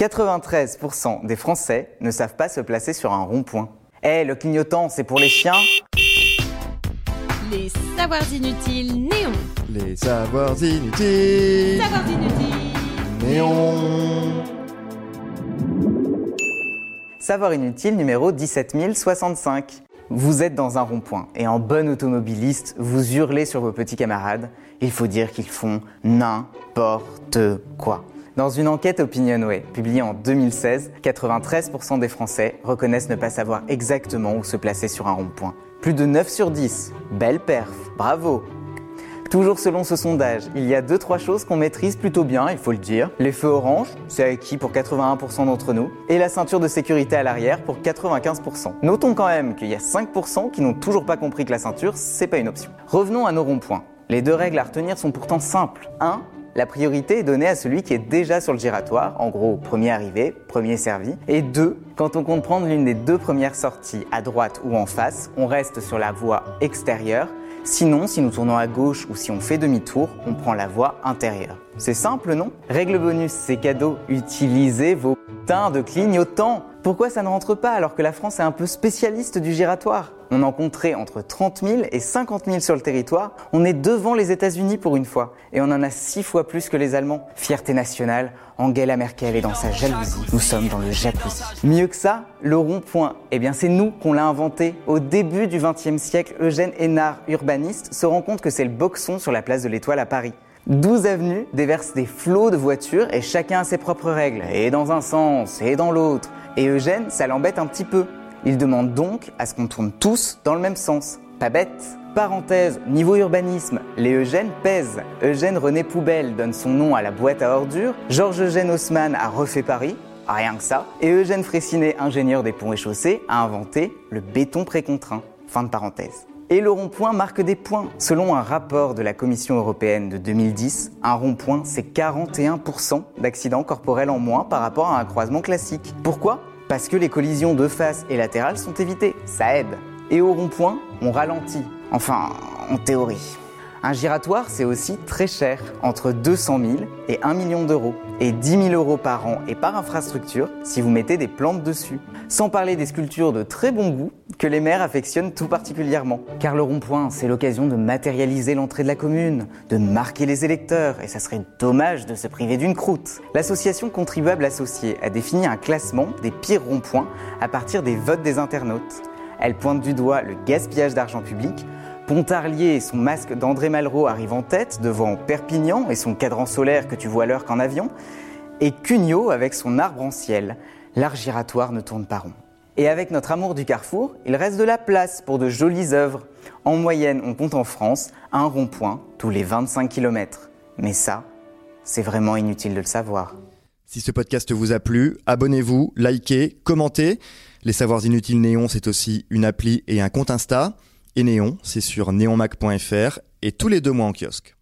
93% des Français ne savent pas se placer sur un rond-point. Eh, le clignotant, c'est pour les chiens Les savoirs inutiles néons. Les savoirs inutiles. Savoirs inutiles. Néon. Savoir inutile numéro 17065. Vous êtes dans un rond-point et en bon automobiliste, vous hurlez sur vos petits camarades. Il faut dire qu'ils font n'importe quoi. Dans une enquête Opinionway publiée en 2016, 93% des Français reconnaissent ne pas savoir exactement où se placer sur un rond-point. Plus de 9 sur 10. Belle perf, bravo Toujours selon ce sondage, il y a 2-3 choses qu'on maîtrise plutôt bien, il faut le dire. Les feux orange, c'est acquis pour 81% d'entre nous, et la ceinture de sécurité à l'arrière pour 95%. Notons quand même qu'il y a 5% qui n'ont toujours pas compris que la ceinture, c'est pas une option. Revenons à nos ronds-points. Les deux règles à retenir sont pourtant simples. 1. La priorité est donnée à celui qui est déjà sur le giratoire, en gros premier arrivé, premier servi. Et deux, quand on compte prendre l'une des deux premières sorties à droite ou en face, on reste sur la voie extérieure. Sinon, si nous tournons à gauche ou si on fait demi-tour, on prend la voie intérieure. C'est simple, non? Règle bonus, c'est cadeau, utilisez vos putains de clignotants. Pourquoi ça ne rentre pas alors que la France est un peu spécialiste du giratoire? On en compterait entre 30 000 et 50 000 sur le territoire. On est devant les États-Unis pour une fois. Et on en a six fois plus que les Allemands. Fierté nationale, Angela Merkel est dans sa jalousie. Nous sommes dans le jacuzzi. Mieux que ça, le rond-point. Eh bien, c'est nous qu'on l'a inventé. Au début du XXe siècle, Eugène Hénard, urbaniste, se rend compte que c'est le boxon sur la place de l'Étoile à Paris. 12 avenues déversent des flots de voitures et chacun a ses propres règles, et dans un sens, et dans l'autre. Et Eugène, ça l'embête un petit peu. Il demande donc à ce qu'on tourne tous dans le même sens. Pas bête. Parenthèse, niveau urbanisme, les Eugène pèsent. Eugène René Poubelle donne son nom à la boîte à ordures. Georges Eugène Haussmann a refait Paris. Rien que ça. Et Eugène Fraissinet, ingénieur des ponts et chaussées, a inventé le béton précontraint. Fin de parenthèse. Et le rond-point marque des points. Selon un rapport de la Commission européenne de 2010, un rond-point, c'est 41% d'accidents corporels en moins par rapport à un croisement classique. Pourquoi? Parce que les collisions de face et latérales sont évitées. Ça aide. Et au rond-point, on ralentit. Enfin, en théorie. Un giratoire, c'est aussi très cher, entre 200 000 et 1 million d'euros, et 10 000 euros par an et par infrastructure si vous mettez des plantes dessus. Sans parler des sculptures de très bon goût que les maires affectionnent tout particulièrement. Car le rond-point, c'est l'occasion de matérialiser l'entrée de la commune, de marquer les électeurs, et ça serait dommage de se priver d'une croûte. L'association Contribuable Associée a défini un classement des pires ronds-points à partir des votes des internautes. Elle pointe du doigt le gaspillage d'argent public, Pontarlier et son masque d'André Malraux arrivent en tête devant Perpignan et son cadran solaire que tu vois l'heure qu'en avion, et Cugnot avec son arbre en ciel. L'art giratoire ne tourne pas rond. Et avec notre amour du carrefour, il reste de la place pour de jolies œuvres. En moyenne, on compte en France un rond-point tous les 25 km. Mais ça, c'est vraiment inutile de le savoir. Si ce podcast vous a plu, abonnez-vous, likez, commentez. Les savoirs inutiles Néon, c'est aussi une appli et un compte Insta. Et Néon, c'est sur neonmac.fr et tous les deux mois en kiosque.